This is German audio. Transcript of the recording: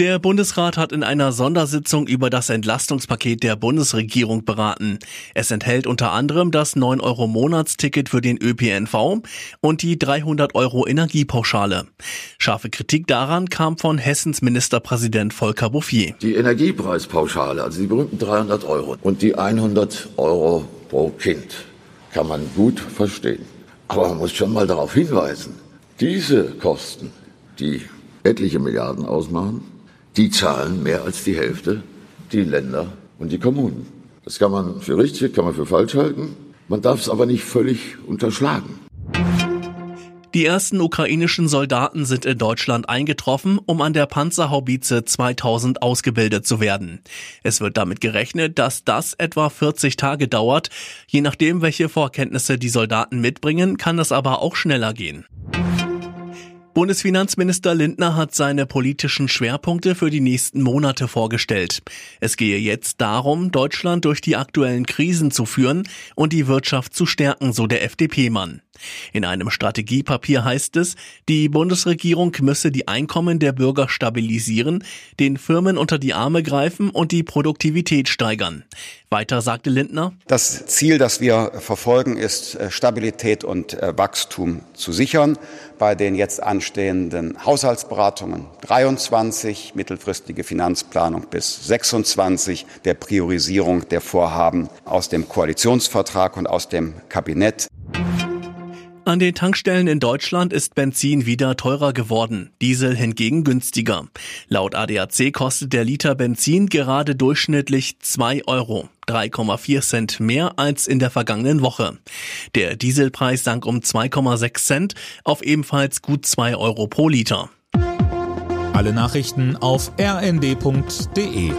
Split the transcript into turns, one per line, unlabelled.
Der Bundesrat hat in einer Sondersitzung über das Entlastungspaket der Bundesregierung beraten. Es enthält unter anderem das 9-Euro-Monatsticket für den ÖPNV und die 300 Euro Energiepauschale. Scharfe Kritik daran kam von Hessens Ministerpräsident Volker Bouffier.
Die Energiepreispauschale, also die berühmten 300 Euro und die 100 Euro pro Kind, kann man gut verstehen. Aber man muss schon mal darauf hinweisen, diese Kosten, die etliche Milliarden ausmachen, die zahlen mehr als die Hälfte die Länder und die Kommunen. Das kann man für richtig, kann man für falsch halten. Man darf es aber nicht völlig unterschlagen.
Die ersten ukrainischen Soldaten sind in Deutschland eingetroffen, um an der Panzerhaubitze 2000 ausgebildet zu werden. Es wird damit gerechnet, dass das etwa 40 Tage dauert. Je nachdem, welche Vorkenntnisse die Soldaten mitbringen, kann es aber auch schneller gehen. Bundesfinanzminister Lindner hat seine politischen Schwerpunkte für die nächsten Monate vorgestellt. Es gehe jetzt darum, Deutschland durch die aktuellen Krisen zu führen und die Wirtschaft zu stärken, so der FDP-Mann. In einem Strategiepapier heißt es, die Bundesregierung müsse die Einkommen der Bürger stabilisieren, den Firmen unter die Arme greifen und die Produktivität steigern. Weiter sagte Lindner.
Das Ziel, das wir verfolgen, ist äh, Stabilität und äh, Wachstum zu sichern. Bei den jetzt anstehenden Haushaltsberatungen 23, mittelfristige Finanzplanung bis 26, der Priorisierung der Vorhaben aus dem Koalitionsvertrag und aus dem Kabinett.
An den Tankstellen in Deutschland ist Benzin wieder teurer geworden, Diesel hingegen günstiger. Laut ADAC kostet der Liter Benzin gerade durchschnittlich 2 Euro, 3,4 Cent mehr als in der vergangenen Woche. Der Dieselpreis sank um 2,6 Cent auf ebenfalls gut 2 Euro pro Liter.
Alle Nachrichten auf rnd.de